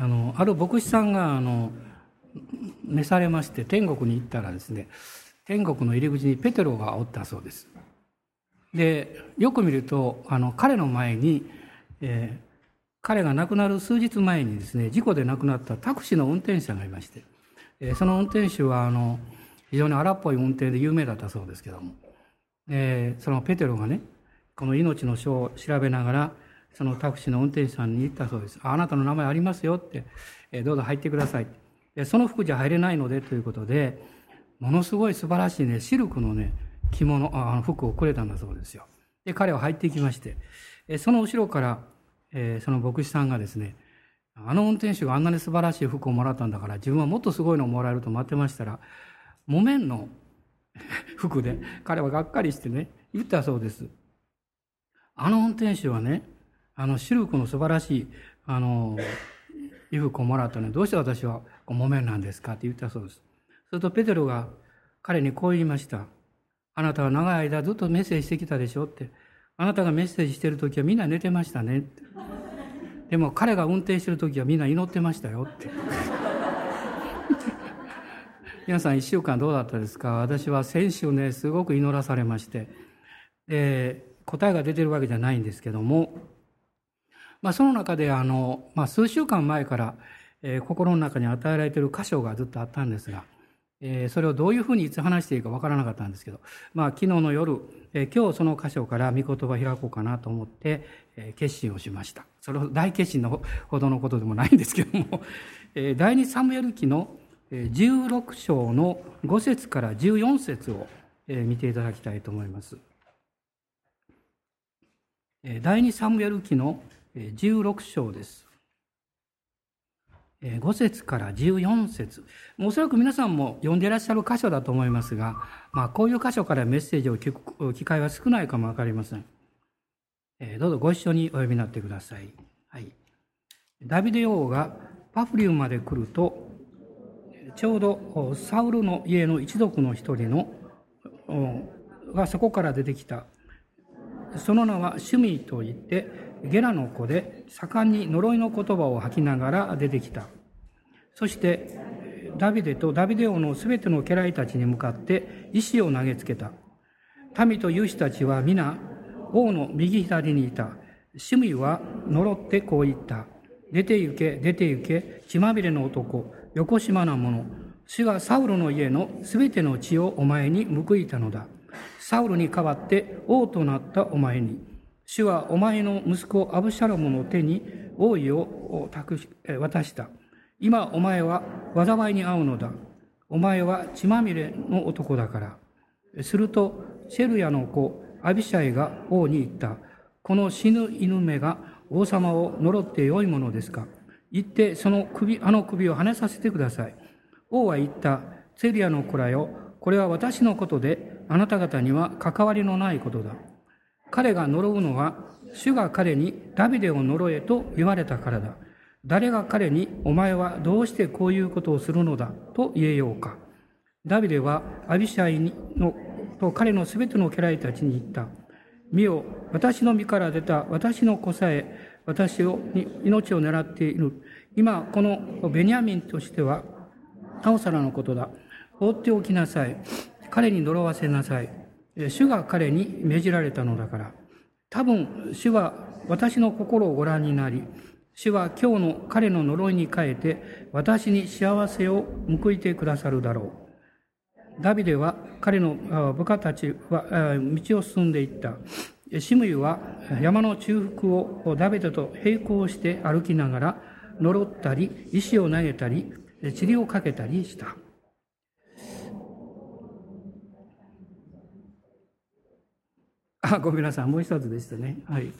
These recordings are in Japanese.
あのある牧師さんがあの召されまして天国に行ったらですね天国の入り口にペテロがおったそうです。でよく見るとあの彼の前に、えー、彼が亡くなる数日前にですね事故で亡くなったタクシーの運転手さんがいまして、えー、その運転手はあの非常に荒っぽい運転で有名だったそうですけども、えー、そのペテロがねこの命の書を調べながらそのタクシーの運転手さんに言ったそうです「あなたの名前ありますよ」って「えどうぞ入ってください」でその服じゃ入れないのでということでものすごい素晴らしいねシルクのね着物あの服をくれたんだそうですよ。で彼は入っていきましてえその後ろから、え、その牧師さんがですねあの運転手があんなに素晴らしい服をもらったんだから自分はもっとすごいのをもらえると待ってましたら木綿の 服で彼はがっかりしてね言ったそうです。あの運転手はねあのシルクの素晴らしいあの衣服をもらったのにどうして私は木綿なんですかって言ったそうです。するとペテロが彼にこう言いましたあなたは長い間ずっとメッセージしてきたでしょってあなたがメッセージしてる時はみんな寝てましたねってでも彼が運転してる時はみんな祈ってましたよって。皆さん1週間どうだったですか私は先週ねすごく祈らされましてで答えが出てるわけじゃないんですけども、まあ、その中であの、まあ、数週間前から、えー、心の中に与えられている箇所がずっとあったんですが、えー、それをどういうふうにいつ話していいかわからなかったんですけど、まあ、昨日の夜、えー、今日その箇所から御言葉を開こうかなと思って、えー、決心をしましたそれほど大決心のほどのことでもないんですけども、え、第二サムエル記の16章の5節から14節を見ていただきたいと思います。第二サムエル記の16章です。5節から14節おそらく皆さんも読んでいらっしゃる箇所だと思いますが、まあ、こういう箇所からメッセージを聞く機会は少ないかもわかりません。どうぞご一緒にお読みになってください。はい、ダビデ王がパフリウムまで来るとちょうどサウルの家の一族の一人のがそこから出てきたその名はシュミといってゲラの子で盛んに呪いの言葉を吐きながら出てきた。そしてダビデとダビデ王のすべての家来たちに向かって石を投げつけた。民と勇士たちは皆王の右左にいた。シュミは呪ってこう言った。出て行け出て行け。血まみれの男。横島な者主がサウロの家のすべての血をお前に報いたのだ。サウルに代わって王となったお前に。主はお前の息子アブシャロムの手に王位を託し渡した。今お前は災いに遭うのだ。お前は血まみれの男だから。するとシェルヤの子アビシャイが王に言った。この死ぬ犬目が王様を呪ってよいものですか。行ってその首、あの首を跳ねさせてください。王は言った、セリアの子らよ、これは私のことで、あなた方には関わりのないことだ。彼が呪うのは、主が彼にダビデを呪えと言われたからだ。誰が彼に、お前はどうしてこういうことをするのだ？と言えようか。ダビデはアビシャイのと彼のすべての家来たちに言った。見よ、私の身から出た私の子さえ、私を命を狙っている。今、このベニヤミンとしては、なおさらのことだ。放っておきなさい。彼に呪わせなさい。主が彼に命じられたのだから。多分、主は私の心をご覧になり、主は今日の彼の呪いに変えて、私に幸せを報いてくださるだろう。ダビデは彼の部下たちは道を進んでいった。シムユは山の中腹をダビデと並行して歩きながら呪ったり石を投げたり塵をかけたりした。あ、ごめんなさい。もう一つでしたね。はい。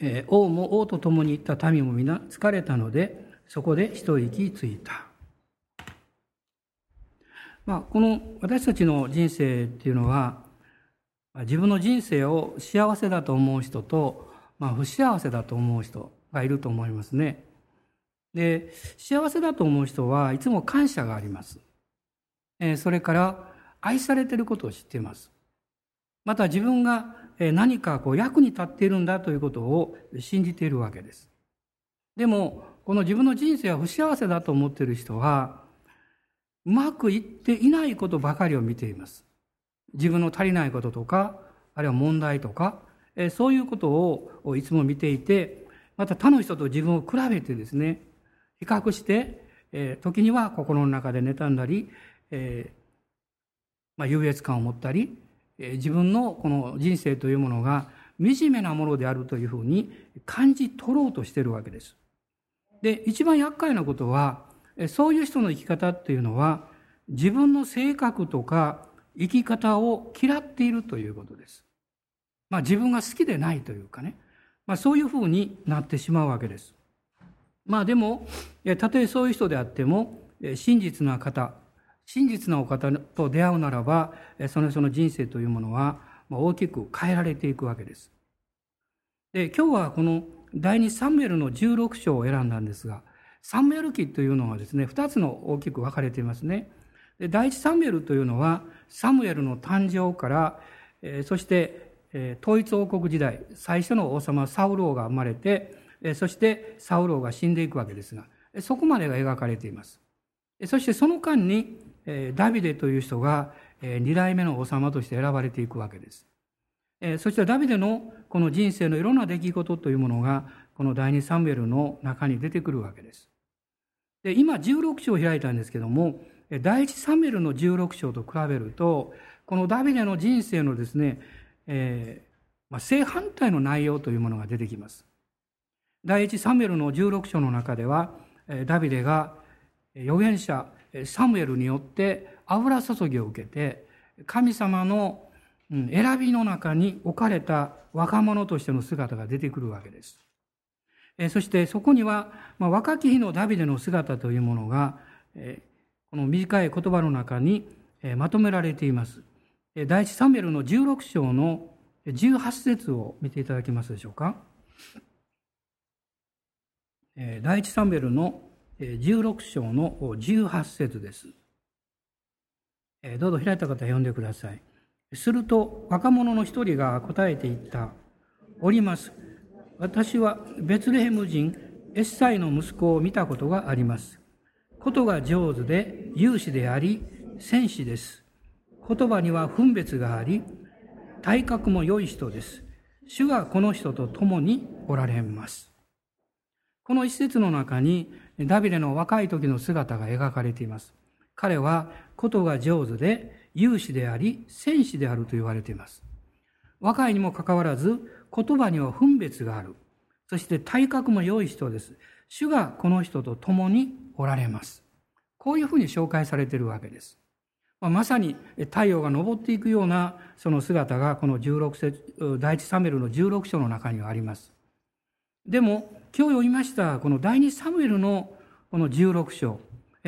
えー、王も王と共に行った民も皆疲れたので、そこで一息ついた。まあ、この私たちの人生っていうのは、自分の人生を幸せだと思う人と、まあ、不幸せだと思う人がいると思いますね。で、幸せだと思う人はいつも感謝があります。えそれから愛されてることを知っています。また自分が何かこう役に立っているんだということを信じているわけです。でも、この自分の人生は不幸せだと思っている人は、うまくいっていないことばかりを見ています。自分の足りないこととか、あるいは問題とか、そういうことをいつも見ていて、また他の人と自分を比べてですね、比較して、時には心の中で妬んだり、まあ、優越感を持ったり、自分のこの人生というものが惨めなものであるというふうに感じ取ろうとしているわけです。で、一番厄介なことは、そういう人の生き方っていうのは、自分の性格とか生き方を嫌っているということです。まあ自分が好きでないというかね、まあそういうふうになってしまうわけです。まあでも、たとえそういう人であっても、真実な方、真実なお方と出会うならば、その人の人生というものは大きく変えられていくわけです。で、今日はこの第二サムエルの16章を選んだんですが、サムエル記というのはですね、二つの大きく分かれていますね。で第一サムエルというのは、サムエルの誕生から、そして、統一王国時代、最初の王様サウル王が生まれて、そしてサウル王が死んでいくわけですが、そこまでが描かれています。そしてその間に、ダビデという人が二代目の王様として選ばれていくわけです。そしてダビデのこの人生のいろんな出来事というものがこの第二サムエルの中に出てくるわけです。で今16章を開いたんですけども第一サムエルの16章と比べるとこのダビデの人生のですね、えーまあ、正反対の内容というものが出てきます。第一サムエルの16章の中ではダビデが預言者サムエルによって油注ぎを受けて神様の選びの中に置かれた若者としての姿が出てくるわけです。そしてそこには、まあ、若き日のダビデの姿というものが、この短い言葉の中にまとめられています。第一サムエルの16章の18節を見ていただけますでしょうか。第一サムエルの16章の18節です。どうぞ開いた方読んでください。すると若者の一人が答えていった。おります。私はベツレヘム人エッサイの息子を見たことがあります。ことが上手で勇士であり戦士です。言葉には分別があり、体格も良い人です。主がこの人と共におられます。この一節の中にダビデの若い時の姿が描かれています。彼はことが上手で勇士であり戦士であると言われています。若いにもかかわらず言葉には分別がある。そして体格も良い人です。主がこの人と共におられます。こういうふうに紹介されているわけです。まさに太陽が昇っていくようなその姿がこの16節第一サメルの16章の中にはあります。でも今日読みましたこの第二サムエルのこの16章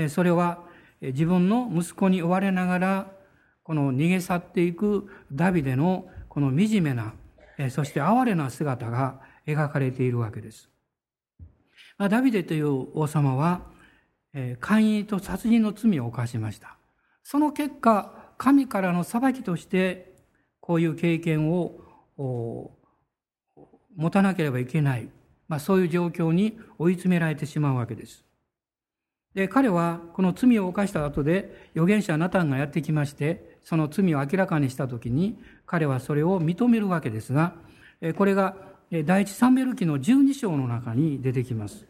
それは自分の息子に追われながらこの逃げ去っていくダビデのこの惨めなそして哀れな姿が描かれているわけです。ダビデという王様は姦淫と殺人の罪を犯しました。その結果神からの裁きとしてこういう経験を持たなければいけないまあ、そういう状況に追い詰められてしまうわけです。で、彼はこの罪を犯した後で預言者ナタンがやってきまして、その罪を明らかにした時に彼はそれを認めるわけですが、これが第一サムエル記の12章の中に出てきます。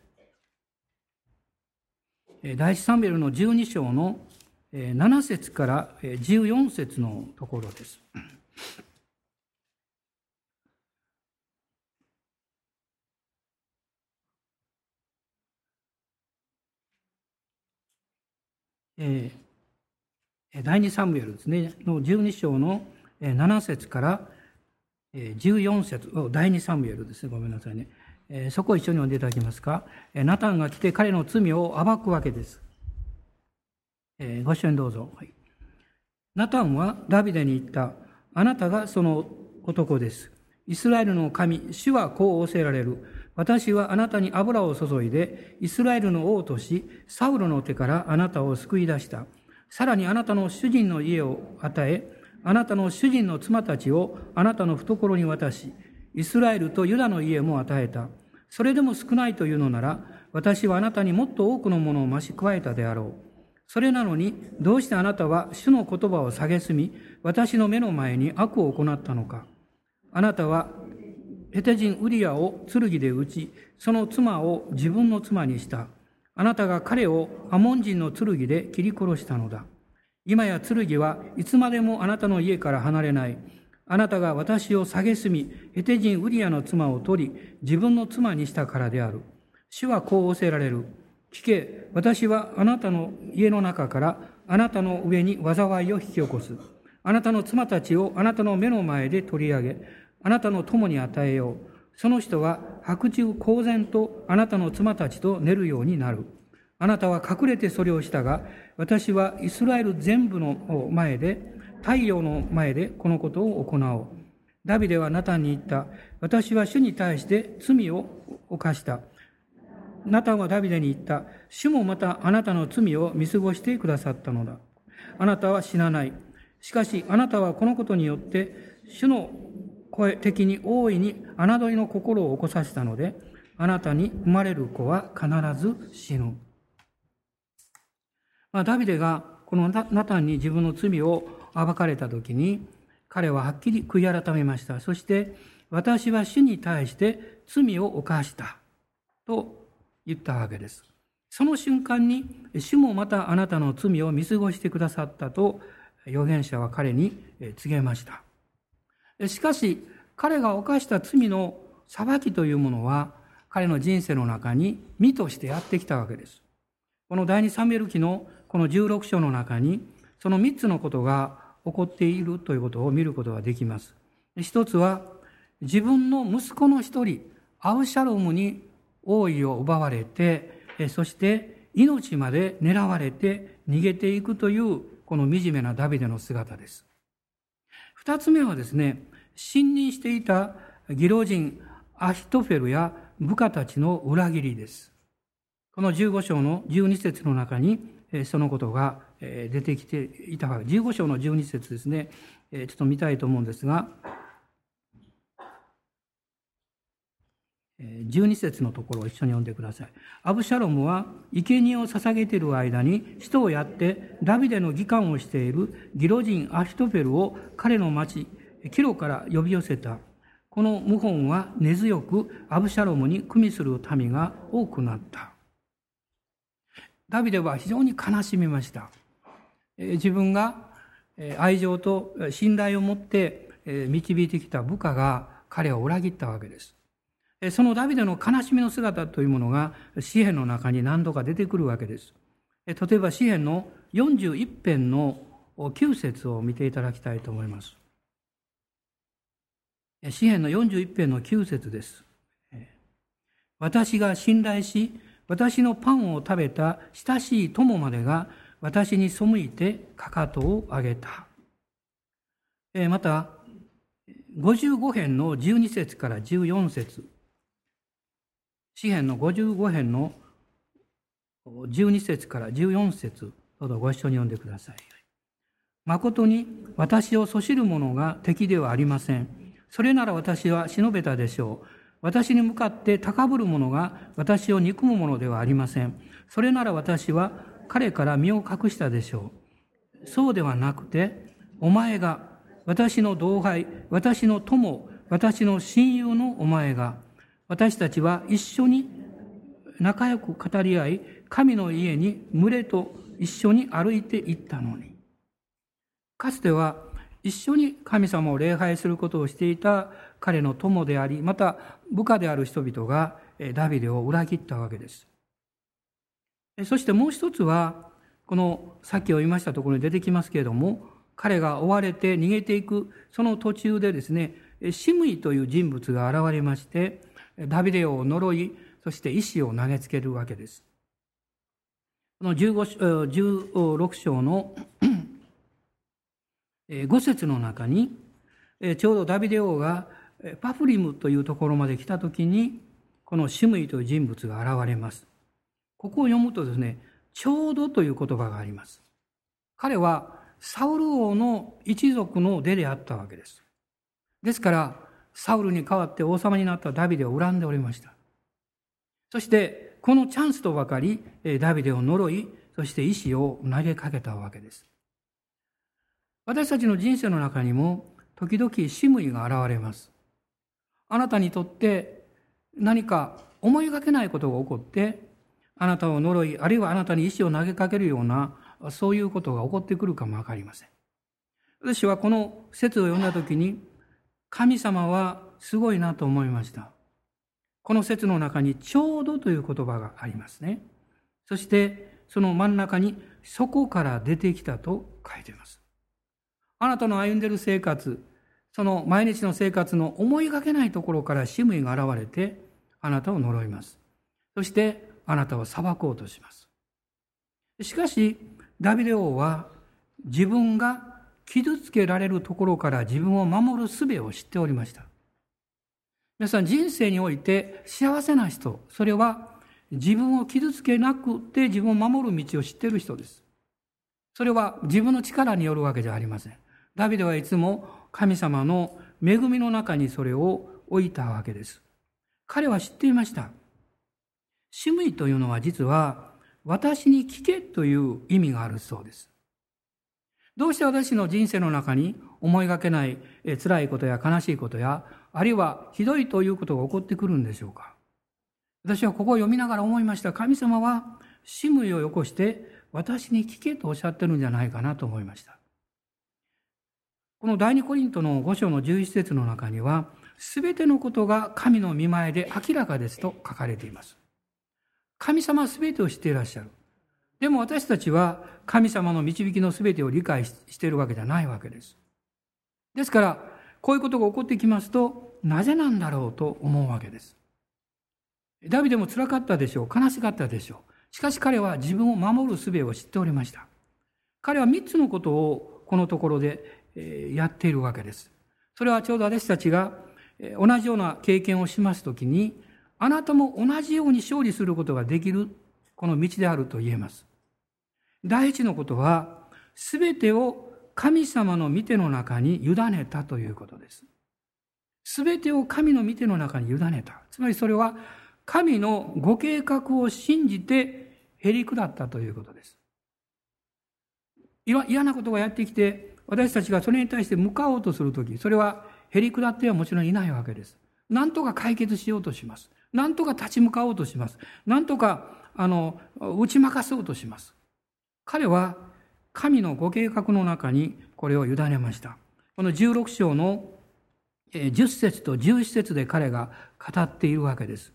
第一サムエルの12章の7節から14節のところです。えー、第二サムエルですね、の12章の7節から14節、第二サムエルですね、ごめんなさいね。えー、そこを一緒に読んでいただけますか？ナタンが来て彼の罪を暴くわけです。えー、ご一緒にどうぞ。はい、ナタンはダビデに言った。あなたがその男です。イスラエルの神、主はこう仰せられる。私はあなたに油を注いで、イスラエルの王とし、サウロの手からあなたを救い出した。さらにあなたの主人の家を与え、あなたの主人の妻たちをあなたの懐に渡し、イスラエルとユダの家も与えた。それでも少ないというのなら、私はあなたにもっと多くのものを増し加えたであろう。それなのに、どうしてあなたは主の言葉を蔑み、私の目の前に悪を行ったのか。あなたは、ヘテ人ウリアを剣で撃ち、その妻を自分の妻にした。あなたが彼をアモン人の剣で切り殺したのだ。今や剣はいつまでもあなたの家から離れない。あなたが私を蔑み、ヘテ人ウリアの妻を取り、自分の妻にしたからである。主はこう仰せられる。聞け、私はあなたの家の中からあなたの上に災いを引き起こす。あなたの妻たちをあなたの目の前で取り上げ、あなたの友に与えよう。その人は白昼公然とあなたの妻たちと寝るようになる。あなたは隠れてそれをしたが、私はイスラエル全部の前で、太陽の前でこのことを行おう。ダビデはナタンに言った。私は主に対して罪を犯した。ナタンはダビデに言った。主もまたあなたの罪を見過ごしてくださったのだ。あなたは死なない。しかしあなたはこのことによって、主の声的に大いに侮りの心を起こさせたので、あなたに生まれる子は必ず死ぬ。まあ、ダビデがこのナタンに自分の罪を暴かれた時に彼ははっきり悔い改めました。そして私は主に対して罪を犯した。と言ったわけです。その瞬間に主もまたあなたの罪を見過ごしてくださったと預言者は彼に告げました。しかし彼が犯した罪の裁きというものは彼の人生の中に身としてやってきたわけですこの第二サミュエル記のこの16章の中にその3つのことが起こっているということを見ることができます。一つは自分の息子の一人アブシャロムに王位を奪われてそして命まで狙われて逃げていくというこの惨めなダビデの姿です。二つ目はですね信任していた義老人アヒトフェルや部下たちの裏切りです。この15章の12節の中にそのことが出てきていたわけ15章の12節ですねちょっと見たいと思うんですが12節のところを一緒に読んでください。アブシャロムは生贄を捧げている間に使徒をやってダビデの議官をしているギロ人アヒトフェルを彼の町キロから呼び寄せた。この謀反は根強くアブシャロムに組みする民が多くなった。ダビデは非常に悲しみました。自分が愛情と信頼を持って導いてきた部下が彼を裏切ったわけです。そのダビデの悲しみの姿というものが詩篇の中に何度か出てくるわけです。例えば詩篇の41編の9節を見ていただきたいと思います。詩篇の41編の9節です。私が信頼し、私のパンを食べた親しい友までが私に背いてかかとを上げた。また、55編の12節から14節詩編の55編の12節から14節どうぞご一緒に読んでください。誠に私をそしる者が敵ではありません。それなら私は忍べたでしょう。私に向かって高ぶる者が私を憎むものではありません。それなら私は彼から身を隠したでしょう。そうではなくて、お前が、私の同輩、私の友、私の親友のお前が、私たちは一緒に仲良く語り合い、神の家に群れと一緒に歩いていったのに。かつては一緒に神様を礼拝することをしていた彼の友であり、また部下である人々がダビデを裏切ったわけです。そしてもう一つは、このさっき読みましたところに出てきますけれども、彼が追われて逃げていく、その途中でですね、シムイという人物が現れまして、ダビデを呪い、そして石を投げつけるわけです。この15 16章の5節の中に、ちょうどダビデ王がパフリムというところまで来た時に、このシムイという人物が現れます。ここを読むとですね、ちょうどという言葉があります。彼はサウル王の一族の出であったわけです。ですから、サウルに代わって王様になったダビデを恨んでおりました。そして、このチャンスとばかりダビデを呪い、そして意志を投げかけたわけです。私たちの人生の中にも時々シムイが現れます。あなたにとって何か思いがけないことが起こって、あなたを呪い、あるいはあなたに意志を投げかけるような、そういうことが起こってくるかもわかりません。私はこの説を読んだときに、神様はすごいなと思いました。この説の中にちょうどという言葉がありますね。そしてその真ん中にそこから出てきたと書いています。あなたの歩んでる生活、その毎日の生活の思いがけないところからシムイが現れてあなたを呪います。そしてあなたを裁こうとします。しかしダビデ王は自分が傷つけられるところから自分を守る術を知っておりました。皆さん人生において幸せな人、それは自分を傷つけなくて自分を守る道を知っている人です。それは自分の力によるわけじゃありません。ダビデはいつも神様の恵みの中にそれを置いたわけです。彼は知っていました。シムイというのは実は私に聞けという意味があるそうです。どうして私の人生の中に思いがけない辛いことや悲しいことやあるいはひどいということが起こってくるんでしょうか私はここを読みながら思いました。神様は、シムイをよこして、私に聞けとおっしゃってるんじゃないかなと思いました。この第二コリントの5章の11節の中には、すべてのことが神の見前で明らかですと書かれています。神様はすべてを知っていらっしゃる。でも私たちは神様の導きのすべてを理解しているわけじゃないわけです。ですから、こういうことが起こってきますと、なぜなんだろうと思うわけです。ダビデも辛かったでしょう。悲しかったでしょう。しかし彼は自分を守る術を知っておりました。彼は3つのことをこのところでやっているわけです。それはちょうど私たちが同じような経験をしますときに、あなたも同じように勝利することができる、この道であると言えます。第一のことは、すべてを神様の見ての中に委ねたということです。すべてを神の見ての中に委ねた。つまりそれは神のご計画を信じてへり下ったということです。嫌なことがやってきて、私たちがそれに対して向かおうとするとき、それはへり下ってはもちろんいないわけです。なんとか解決しようとします。なんとか立ち向かおうとします。なんとか、あの、打ち負かそうとします。彼は神のご計画の中にこれを委ねました。この16章の10節と11節で彼が語っているわけです。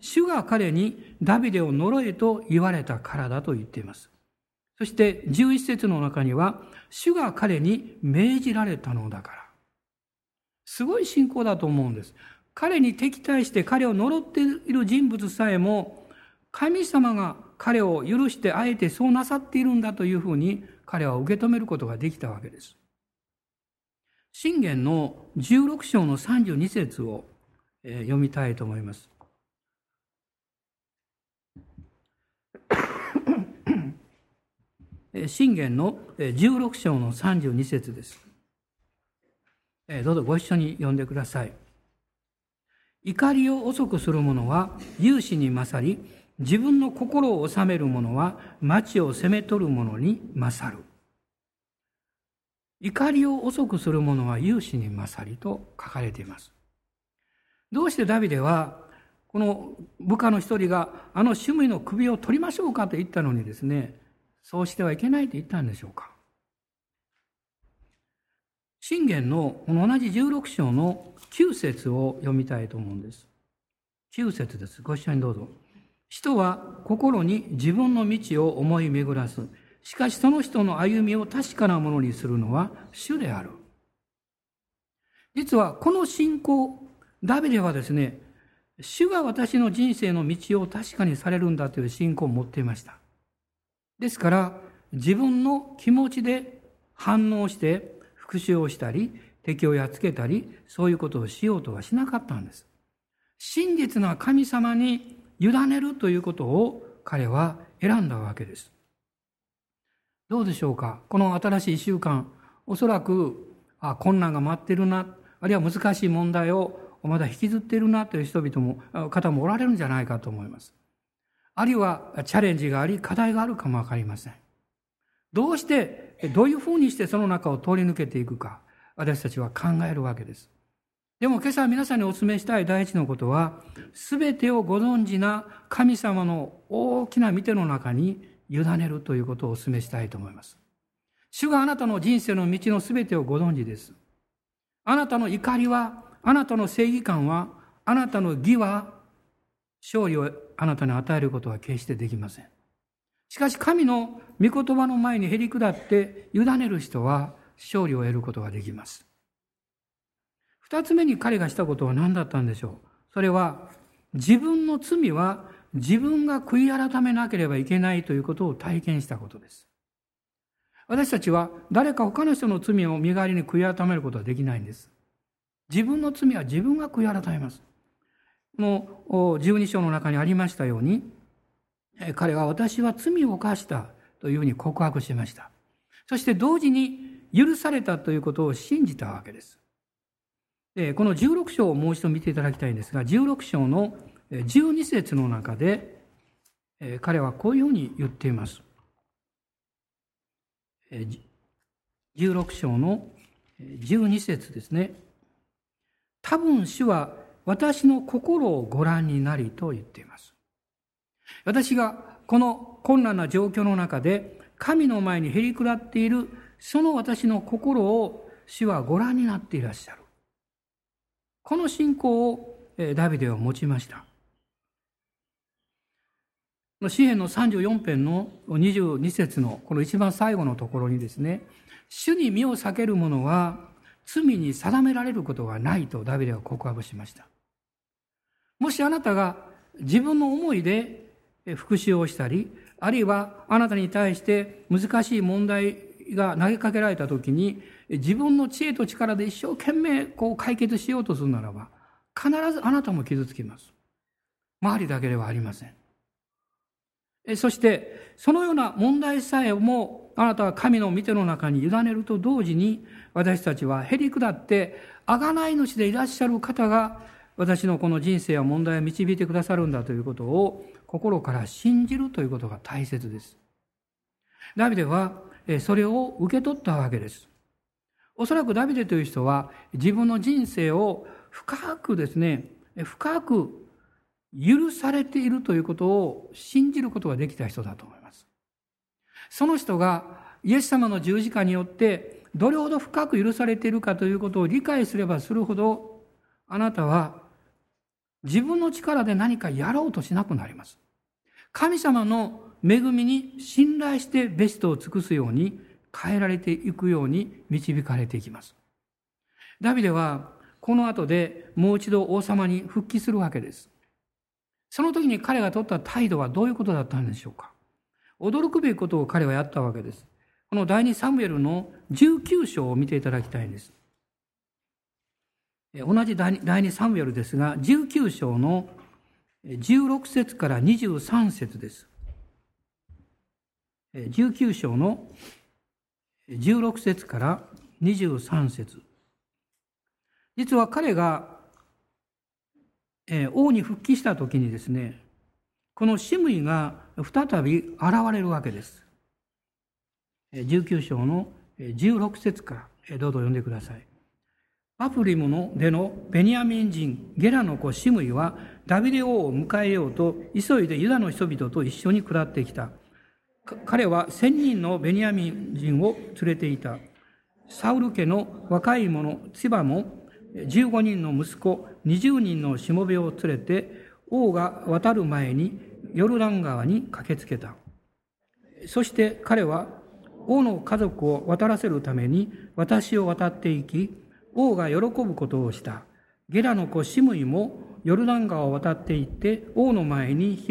主が彼にダビデを呪えと言われたからだと言っています。そして11節の中には、主が彼に命じられたのだから。すごい信仰だと思うんです。彼に敵対して彼を呪っている人物さえも、神様が彼を許してあえてそうなさっているんだというふうに彼は受け止めることができたわけです。信玄の16章の32節を読みたいと思います。信玄の16章の32節です。どうぞご一緒に読んでください。怒りを遅くする者は勇士に勝り、自分の心を治める者は町を攻め取る者に勝る。怒りを遅くする者は勇士に勝りと書かれています。どうしてダビデはこの部下の一人があの趣味の首を取りましょうかと言ったのにですね、そうしてはいけないと言ったんでしょうか。信玄のこの同じ16章の9節を読みたいと思うんです。9節です。ご一緒にどうぞ。人は心に自分の道を思い巡らす。しかしその人の歩みを確かなものにするのは主である。実はこの信仰、ダビデはですね、主が私の人生の道を確かにされるんだという信仰を持っていました。ですから、自分の気持ちで反応して復讐をしたり、敵をやっつけたり、そういうことをしようとはしなかったんです。真実な神様に委ねるということを彼は選んだわけです。どうでしょうか？この新しい習慣、おそらく、あ、困難が待ってるな、あるいは難しい問題をまだ引きずっているなという人々も、方もおられるんじゃないかと思います。あるいはチャレンジがあり、課題があるかもわかりません。どうして、どういうふうにしてその中を通り抜けていくか、私たちは考えるわけです。でも今朝皆さんにお勧めしたい第一のことは、すべてをご存知な神様の大きな見ての中に委ねるということをお勧めしたいと思います。主があなたの人生の道のすべてをご存知です。あなたの怒りは、あなたの正義感は、あなたの義は、勝利をあなたに与えることは決してできません。しかし神の御言葉の前にへり下って委ねる人は勝利を得ることができます。二つ目に彼がしたことは何だったんでしょう？それは自分の罪は自分が悔い改めなければいけないということを体験したことです。私たちは誰か他の人の罪を身代わりに悔い改めることはできないんです。自分の罪は自分が悔い改めます。もう十二章の中にありましたように、彼は私は罪を犯したというふうに告白しました。そして同時に許されたということを信じたわけです。この16章をもう一度見ていただきたいんですが、16章の12節の中で、彼はこういうふうに言っています。16章の12節ですね。多分主は私の心をご覧になりと言っています。私がこの困難な状況の中で神の前にへり下っているその私の心を主はご覧になっていらっしゃる。この信仰をダビデは持ちました。詩篇の34編の22節のこの一番最後のところにですね、主に身を避ける者は罪に定められることがないとダビデは告白しました。もしあなたが自分の思いで復讐をしたり、あるいはあなたに対して難しい問題が投げかけられた時に自分の知恵と力で一生懸命こう解決しようとするならば必ずあなたも傷つきます。周りだけではありません。そして、そのような問題さえも、あなたは神の御手の中に委ねると同時に、私たちはへり下って、贖い主でいらっしゃる方が、私のこの人生や問題を導いてくださるんだということを、心から信じるということが大切です。ダビデは、それを受け取ったわけです。おそらくダビデという人は、自分の人生を深くですね、深く許されているということを信じることができた人だと思います。その人がイエス様の十字架によってどれほど深く許されているかということを理解すればするほどあなたは自分の力で何かやろうとしなくなります。神様の恵みに信頼してベストを尽くすように変えられていくように導かれていきます。ダビデはこの後でもう一度王様に復帰するわけです。その時に彼が取った態度はどういうことだったんでしょうか驚くべきことを彼はやったわけです。この第2サムエルの19章を見ていただきたいんです。同じ第2サムエルですが、19章の16節から23節です。19章の16節から23節。実は彼がえ、王に復帰した時にですねこのシムイが再び現れるわけです。19章の16節からどうぞ読んでください。パプリムのでのベニヤミン人ゲラの子シムイはダビデ王を迎えようと急いでユダの人々と一緒に下ってきた。彼は千人のベニヤミン人を連れていた。サウル家の若い者千葉も15人の息子20人のしもべを連れて王が渡る前にヨルダン川に駆けつけた。そして彼は王の家族を渡らせるために私を渡っていき王が喜ぶことをした。ゲラの子シムイもヨルダン川を渡っていって王の前に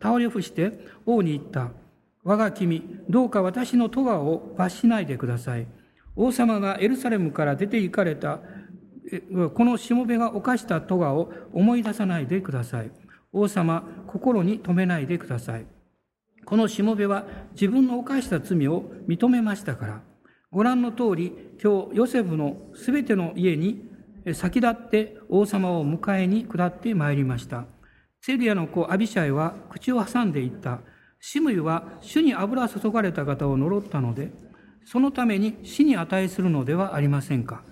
倒れ伏して王に言った。我が君どうか私の咎を罰しないでください王様がエルサレムから出て行かれたこのしもべが犯した咎を思い出さないでください。王様、心に留めないでください。このしもべは自分の犯した罪を認めましたから、ご覧の通り、今日、ヨセフのすべての家に先立って王様を迎えに下ってまいりました。ツェルヤの子アビシャイは口を挟んでいった。シムイは主に油注がれた方を呪ったので、そのために死に値するのではありませんか。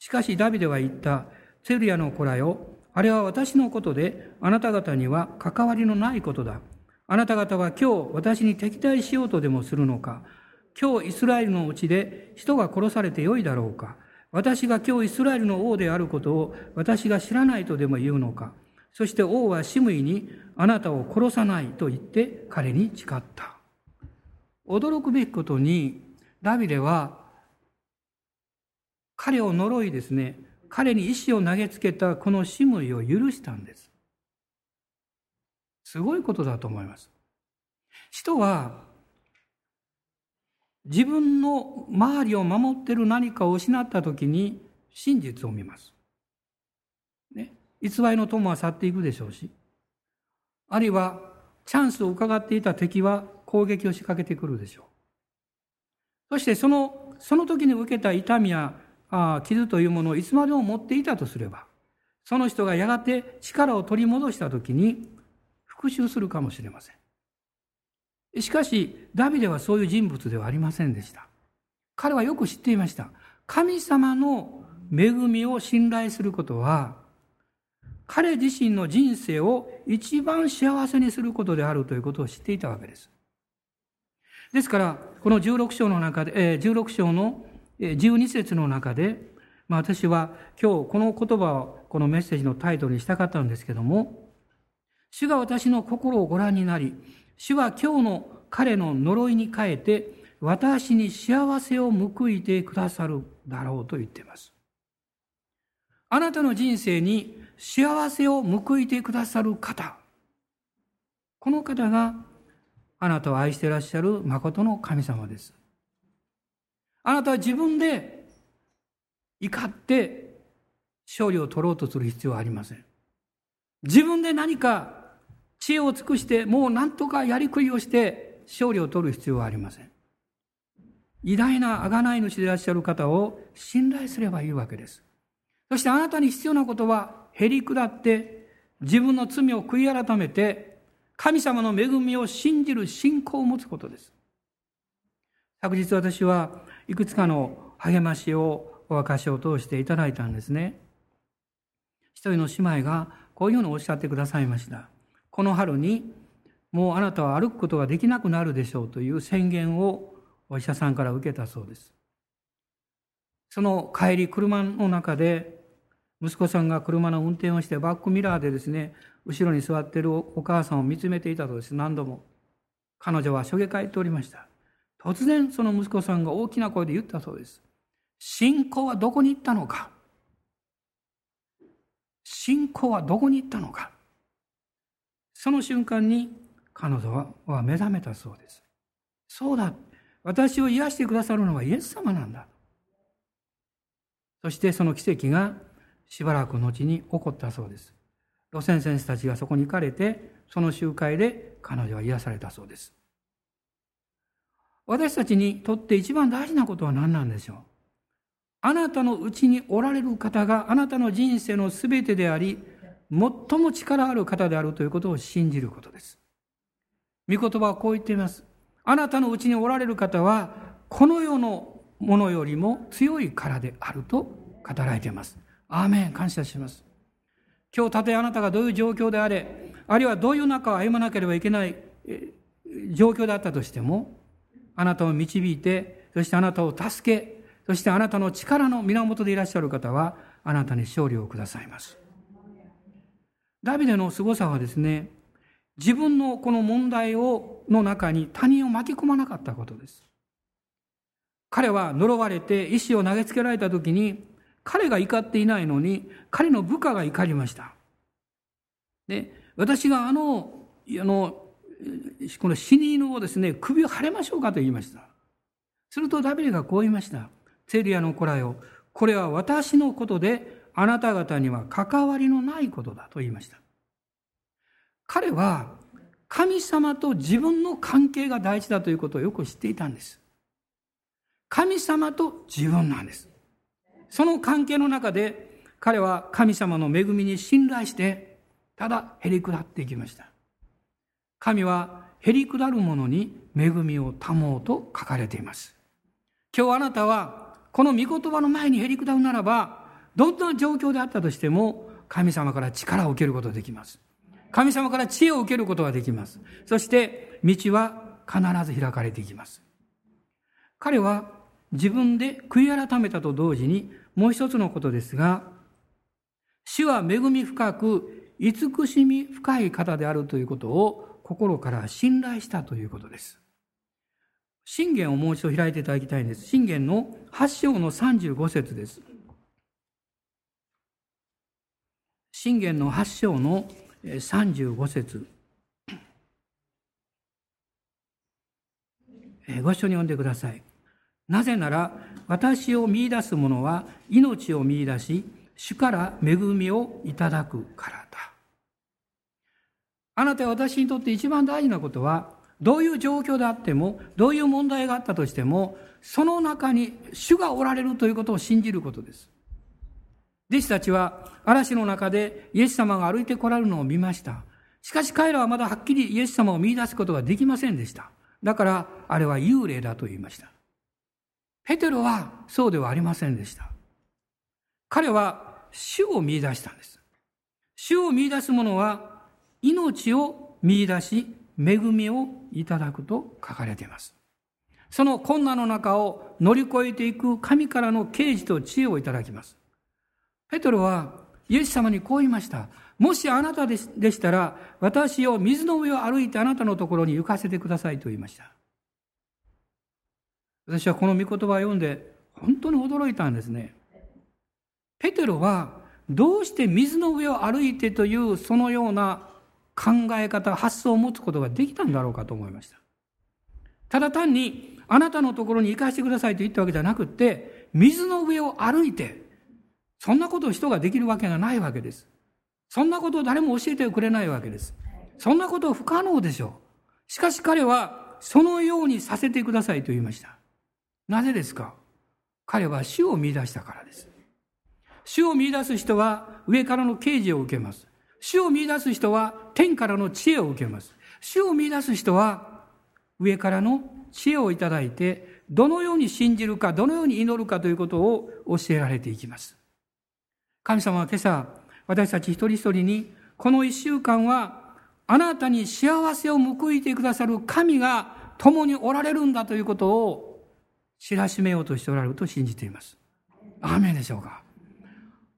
しかしダビデは言った。ツェルヤの子らよ。あれは私のことで、あなた方には関わりのないことだ。あなた方は今日私に敵対しようとでもするのか。今日イスラエルのうちで人が殺されてよいだろうか。私が今日イスラエルの王であることを私が知らないとでも言うのか。そして王はシムイにあなたを殺さないと言って彼に誓った。驚くべきことにダビデは彼を呪いですね、彼に石を投げつけたこのシムイを許したんです。すごいことだと思います。人は自分の周りを守っている何かを失った時に真実を見ます。偽りの友は去っていくでしょうし、あるいはチャンスを伺っていた敵は攻撃を仕掛けてくるでしょう。そしてその、その時に受けた痛みやあ傷というものをいつまでも持っていたとすれば、その人がやがて力を取り戻した時に復讐するかもしれません。しかし、ダビデはそういう人物ではありませんでした。彼はよく知っていました。神様の恵みを信頼することは、彼自身の人生を一番幸せにすることであるということを知っていたわけです。ですから、この16章の中で、えー、16章の12節の中で、まあ、私は今日この言葉をこのメッセージのタイトルにしたかったんですけども、主が私の心をご覧になり、主は今日の彼の呪いに変えて、私に幸せを報いてくださるだろうと言っています。あなたの人生に幸せを報いてくださる方。この方があなたを愛してらっしゃる誠の神様です。あなたは自分で怒って勝利を取ろうとする必要はありません。自分で何か知恵を尽くしてもう何とかやりくりをして勝利を取る必要はありません。偉大な贖い主でいらっしゃる方を信頼すればいいわけです。そしてあなたに必要なことはへり下って自分の罪を悔い改めて神様の恵みを信じる信仰を持つことです。昨日私はいくつかの励ましをお証しを通していただいたんですね。一人の姉妹がこういうのをおっしゃってくださいました。この春にもうあなたは歩くことができなくなるでしょうという宣言をお医者さんから受けたそうです。その帰り車の中で息子さんが車の運転をしてバックミラーでですね後ろに座っているお母さんを見つめていたとです何度も彼女はしょげ返っておりました突然その息子さんが大きな声で言ったそうです信仰はどこに行ったのか信仰はどこに行ったのか？その瞬間に彼女は目覚めたそうです。そうだ。私を癒してくださるのはイエス様なんだ。そしてその奇跡がしばらく後に起こったそうです。路線先生たちがそこに行かれて、その集会で彼女は癒されたそうです。私たちにとって一番大事なことは何なんでしょう？あなたのうちにおられる方があなたの人生の全てであり、最も力ある方であるということを信じることです。御言葉はこう言っています。あなたのうちにおられる方は、この世のものよりも強いからであると語られています。アーメン、感謝します。今日、たとえあなたがどういう状況であれ、あるいはどういう中を歩まなければいけない状況であったとしても、あなたを導いて、そしてあなたを助け、そしてあなたの力の源でいらっしゃる方は、あなたに勝利をくださいます。ダビデの凄さはですね、自分のこの問題を、の中に他人を巻き込まなかったことです。彼は呪われて石を投げつけられた時に、彼が怒っていないのに、彼の部下が怒りました。で、私があの、あの、この死に犬をですね、首を腫れましょうかと言いました。するとダビデがこう言いました。セリアの子らよ、これは私のことであなた方には関わりのないことだと言いました。彼は神様と自分の関係が大事だということをよく知っていたんです。神様と自分なんです。その関係の中で彼は神様の恵みに信頼してただへり下っていきました。神はへり下る者に恵みを保うと書かれています。今日あなたはこの御言葉の前にへり下るならばどんな状況であったとしても神様から力を受けることができます。神様から知恵を受けることができます。そして道は必ず開かれていきます。彼は自分で悔い改めたと同時にもう一つのことですが主は恵み深く慈しみ深い方であるということを心から信頼したということです。信玄をもう一度開いていただきたいんです。信玄の8章の35節です。信玄の8章の35節ご一緒に読んでください。なぜなら、私を見出す者は命を見出し、主から恵みをいただくからだ。あなたや私にとって一番大事なことは、どういう状況であっても、どういう問題があったとしても、その中に主がおられるということを信じることです。弟子たちは嵐の中でイエス様が歩いて来られるのを見ました。しかし彼らはまだはっきりイエス様を見出すことができませんでした。だからあれは幽霊だと言いました。ペテロはそうではありませんでした。彼は主を見出したんです。主を見出す者は命を見出し、恵みをいただくと書かれています。その困難の中を乗り越えていく神からの啓示と知恵をいただきます。ペトロはイエス様にこう言いました。もしあなたでしたら、私を水の上を歩いてあなたのところに行かせてくださいと言いました。私はこの御言葉を読んで本当に驚いたんですね。ペテロはどうして水の上を歩いてというそのような考え方、発想を持つことができたんだろうかと思いました。ただ単にあなたのところに行かせてくださいと言ったわけじゃなくて、水の上を歩いて、そんなことを人ができるわけがないわけです。そんなことを誰も教えてくれないわけです。そんなこと不可能でしょう。しかし彼はそのようにさせてくださいと言いました。なぜですか？彼は主を見出したからです。主を見出す人は上からの啓示を受けます。主を見出す人は天からの知恵を受けます。主を見出す人は上からの知恵をいただいて、どのように信じるか、どのように祈るかということを教えられていきます。神様は今朝、私たち一人一人に、この一週間は、あなたに幸せを報いてくださる神が共におられるんだということを知らしめようとしておられると信じています。アーメンでしょうか。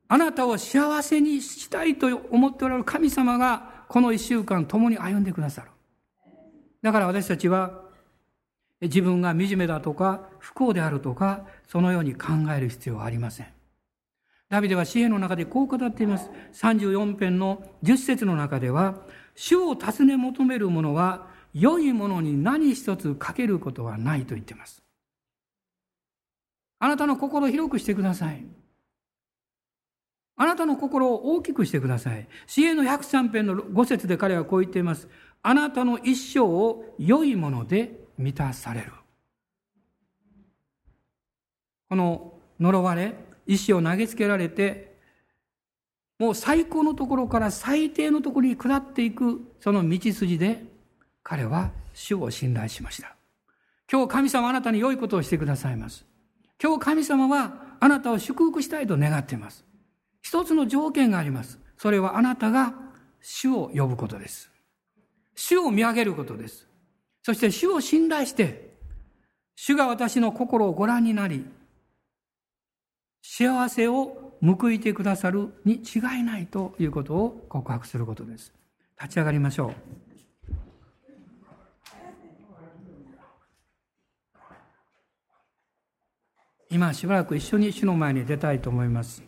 あなたを幸せにしたいと思っておられる神様がこの一週間共に歩んでくださる。だから私たちは自分が惨めだとか不幸であるとかそのように考える必要はありません。ダビデは詩篇の中でこう語っています。34編の10節の中では、主を尋ね求める者は良いものに何一つかけることはないと言っています。あなたの心を広くしてください。あなたの心を大きくしてください。詩エの103編の5節で彼はこう言っています。あなたの一生を良いもので満たされる。この呪われ、石を投げつけられて、もう最高のところから最低のところに下っていくその道筋で彼は主を信頼しました。今日神様あなたに良いことをしてくださいます。今日神様はあなたを祝福したいと願っています。一つの条件があります。それはあなたが主を呼ぶことです。主を見上げることです。そして主を信頼して、主が私の心をご覧になり、幸せを報いてくださるに違いないということを告白することです。立ち上がりましょう。今しばらく一緒に主の前に出たいと思います。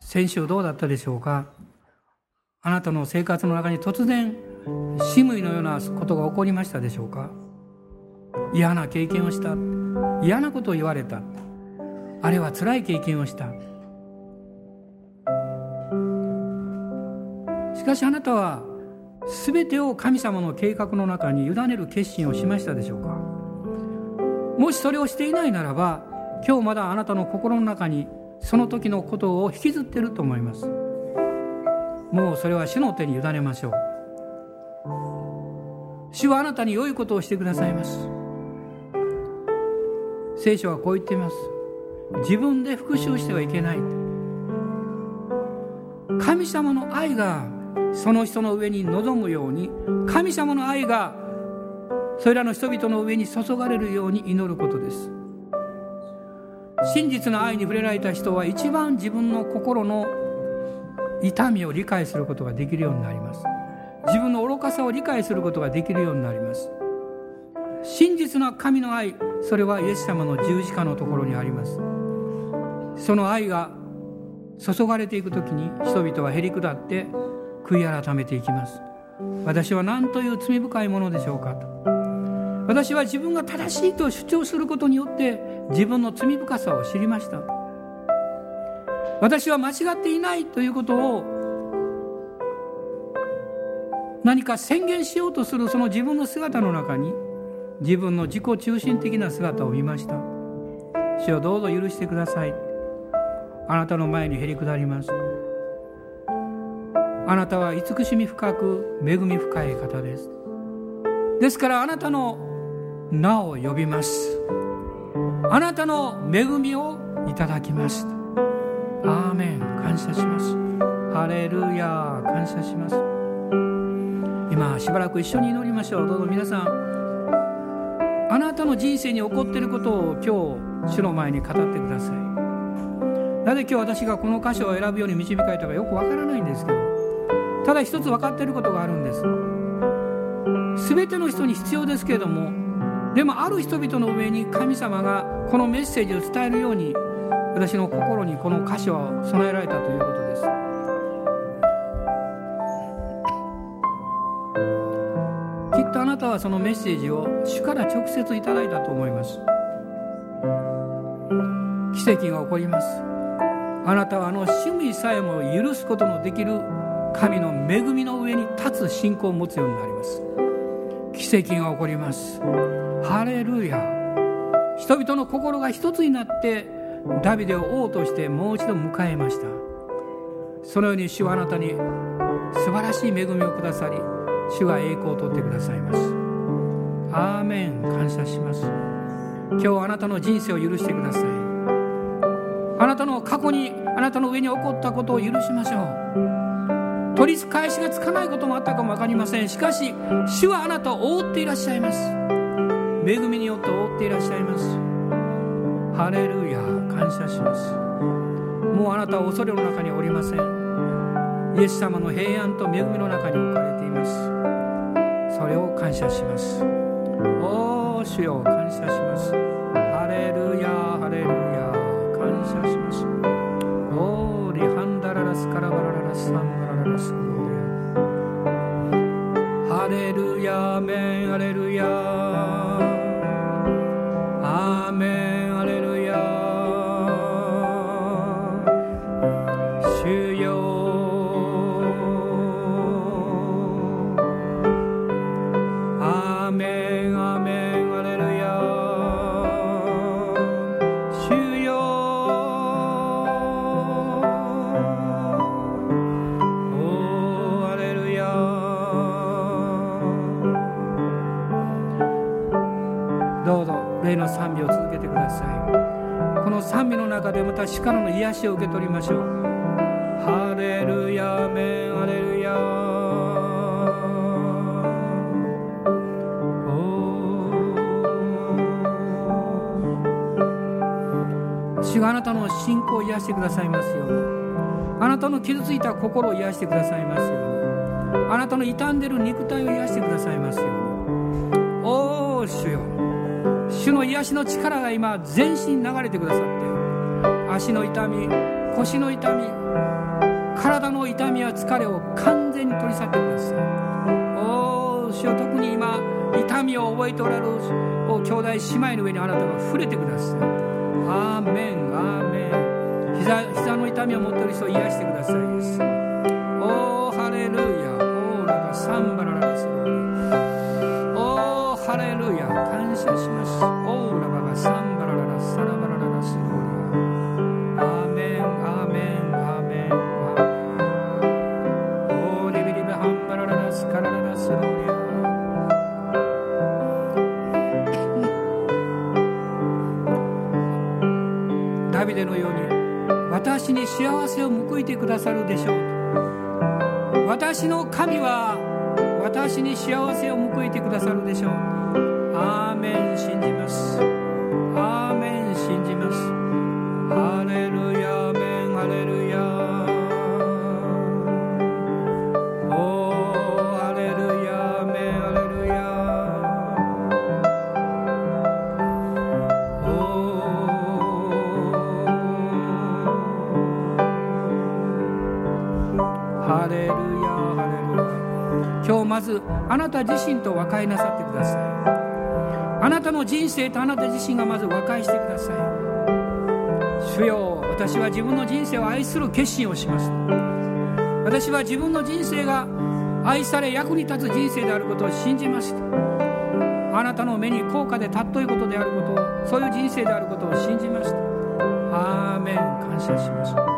先週どうだったでしょうか？あなたの生活の中に突然死無のようなことが起こりましたでしょうか？嫌な経験をした。嫌なことを言われた。あるいは辛い経験をした。しかしあなたは全てを神様の計画の中に委ねる決心をしましたでしょうか？もしそれをしていないならば今日まだあなたの心の中にその時のことを引きずっていると思います。もうそれは主の手に委ねましょう。主はあなたに良いことをしてくださいます。聖書はこう言っています。自分で復讐してはいけない。神様の愛がその人の上に臨むように神様の愛がそれらの人々の上に注がれるように祈ることです。真実の愛に触れられた人は一番自分の心の痛みを理解することができるようになります。自分の愚かさを理解することができるようになります。真実な神の愛それはイエス様の十字架のところにあります。その愛が注がれていく時に人々はへり下って悔い改めていきます。私は何という罪深いものでしょうかと。私は自分が正しいと主張することによって自分の罪深さを知りました。私は間違っていないということを何か宣言しようとするその自分の姿の中に自分の自己中心的な姿を見ました。主をどうぞ許してください。あなたの前にへり下ります。あなたは慈しみ深く恵み深い方です。ですからあなたの名を呼びます。あなたの恵みをいただきます。アーメン。感謝します。ハレルヤ感謝します。今しばらく一緒に祈りましょう。どうぞ皆さん。あなたの人生に起こっていることを今日主の前に語ってください。なぜ今日私がこの箇所を選ぶように導かれたかよくわからないんですけどただ一つ分かっていることがあるんです。全ての人に必要ですけれどもでもある人々の上に神様がこのメッセージを伝えるように私の心にこの箇所を備えられたということです。きっとあなたはそのメッセージを主から直接いただいたと思います。奇跡が起こります。あなたはあの趣味さえも許すことのできる神の恵みの上に立つ信仰を持つようになります。奇跡が起こります。ハレルヤ。人々の心が一つになってダビデを王としてもう一度迎えました。そのように主はあなたに素晴らしい恵みをくださり主は栄光をとってくださいます。アーメン。感謝します。今日あなたの人生を許してください。あなたの過去にあなたの上に起こったことを許しましょう。取り返しがつかないこともあったかも分かりません。しかし主はあなたを覆っていらっしゃいます。恵みによって覆っていらっしゃいます。ハレルヤ感謝します。もうあなたは恐れの中におりません。イエス様の平安と恵みの中に置かれています。それを感謝します。おお主よ感謝します。ハレルヤハレルヤ感謝します。ヤメンハレルヤ中でまた主からの癒しを受け取りましょう。ハレルヤメンハレルヤ。主があなたの信仰を癒してくださいますよあなたの傷ついた心を癒してくださいますよあなたの傷んでる肉体を癒してくださいますように。おお主よ。主の癒しの力が今全身流れてくださって足の痛み腰の痛み体の痛みや疲れを完全に取り去ってください。おお主よ特に今痛みを覚えておられる兄弟姉妹の上にあなたが触れてください。アーメンアーメン。膝膝の痛みを持っている人を癒してください。です私に幸せを報いてくださるでしょう私の神は私に幸せを報いてくださるでしょうアーメン信じます。あなた自身と和解なさってください。あなたの人生とあなた自身がまず和解してください。主よ私は自分の人生を愛する決心をします。私は自分の人生が愛され役に立つ人生であることを信じましたあなたの目に高価で尊いことであることをそういう人生であることを信じましたアーメン。感謝します。お